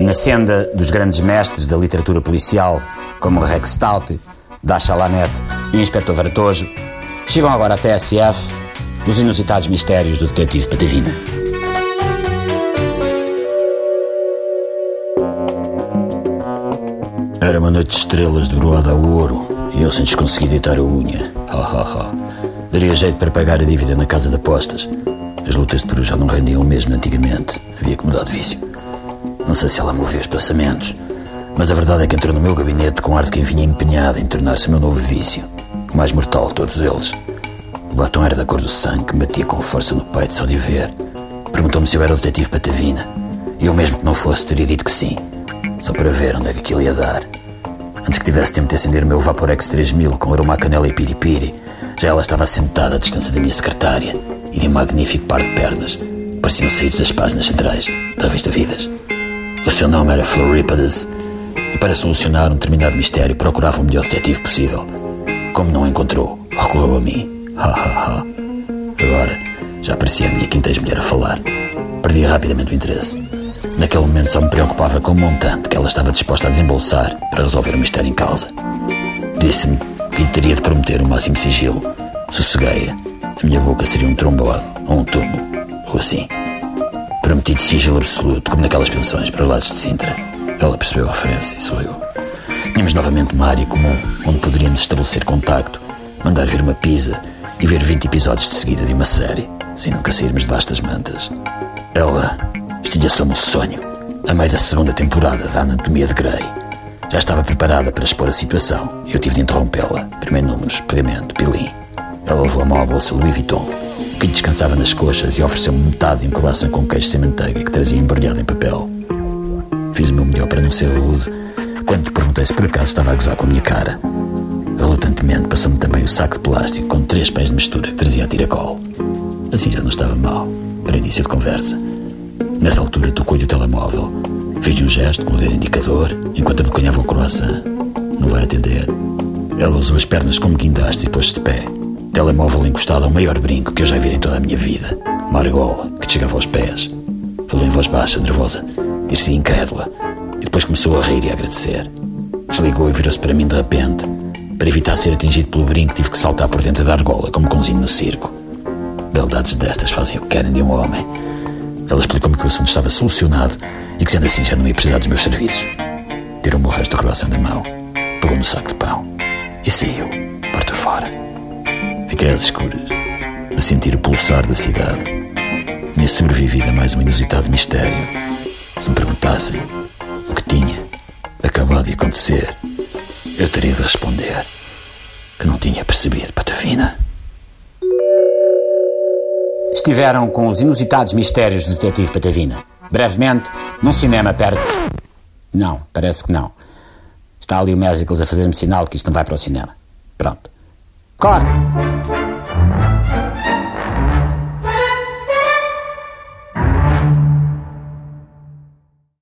Na senda dos grandes mestres da literatura policial, como Rex Stout, Dasha Lanete e Inspector Varatojo, chegam agora à TSF os inusitados mistérios do detetive Patavina. Era uma noite de estrelas de broada a ouro e eu sem conseguir deitar a unha. Ha, ha, ha. Daria jeito para pagar a dívida na casa de apostas. As lutas de peru já não rendiam o mesmo antigamente. Havia que mudar de vício. Não sei se ela moveu os pensamentos, mas a verdade é que entrou no meu gabinete com ar de quem vinha empenhado em tornar-se meu novo vício. O mais mortal de todos eles. O batom era da cor do sangue que batia com força no peito só de ver. Perguntou-me se eu era o detetive Patavina. Eu mesmo que não fosse, teria dito que sim. Só para ver onde é que aquilo ia dar. Antes que tivesse tempo de acender o meu Vaporex 3000 com aroma a canela e piripiri, já ela estava sentada à distância da minha secretária e de um magnífico par de pernas. Pareciam saídos das páginas centrais da revista Vidas. O seu nome era Floripadas e para solucionar um determinado mistério procurava o melhor detetive possível. Como não encontrou, recorreu a mim. Ha ha ha. Agora já parecia a minha quinta ex-mulher a falar. Perdi rapidamente o interesse. Naquele momento só me preocupava com o montante que ela estava disposta a desembolsar para resolver o mistério em causa. Disse-me que teria de prometer o máximo sigilo. Sosseguei-a. A minha boca seria um trombone ou um túmulo, ou assim. Prometi de sigilo absoluto, como naquelas pensões para lados de Sintra. Ela percebeu a referência e sorriu. Tínhamos novamente uma área comum onde poderíamos estabelecer contacto, mandar vir uma pizza e ver 20 episódios de seguida de uma série, sem nunca sairmos debaixo das mantas. Ela tinha só um sonho, a meio da segunda temporada da Anatomia de Grey. Já estava preparada para expor a situação e eu tive de interrompê-la. Primeiro números, pagamento, pilim. Ela levou a mão à bolsa Louis Vuitton, que descansava nas coxas e ofereceu-me metade de um croissant com queijo sem manteiga que trazia embrulhado em papel. Fiz o meu melhor para não ser rude, quando te perguntei se por acaso estava a gozar com a minha cara. Relutantemente passou-me também o saco de plástico com três pés de mistura que trazia a tiracol. Assim já não estava mal, para início de conversa. Nessa altura tocou-lhe o telemóvel. Fez-lhe um gesto com o dedo indicador enquanto abocanhava o croissant. Não vai atender. Ela usou as pernas como guindastes e pôs-se de pé. Telemóvel encostado ao maior brinco que eu já vi em toda a minha vida. Uma argola que chegava aos pés. Falou em voz baixa, nervosa. Dir-se incrédula. E depois começou a rir e a agradecer. Desligou e virou-se para mim de repente. Para evitar ser atingido pelo brinco, tive que saltar por dentro da argola, como cãozinho no circo. Beldades destas fazem o que querem de um homem. Ela explicou-me que o assunto estava solucionado e que, sendo assim, já não ia precisar dos meus serviços. Tirou-me o resto do croissant da mão, pegou no saco de pão e saiu, porta fora. Fiquei às escuras, a sentir o pulsar da cidade. Tinha sobrevivido a mais um inusitado mistério. Se me perguntassem o que tinha acabado de acontecer, eu teria de responder que não tinha percebido Patavina. Estiveram com os inusitados mistérios do detetive Patavina. Brevemente, num cinema perto. Não, parece que não. Está ali o Mésicles a fazer-me sinal que isto não vai para o cinema. Pronto. Corre!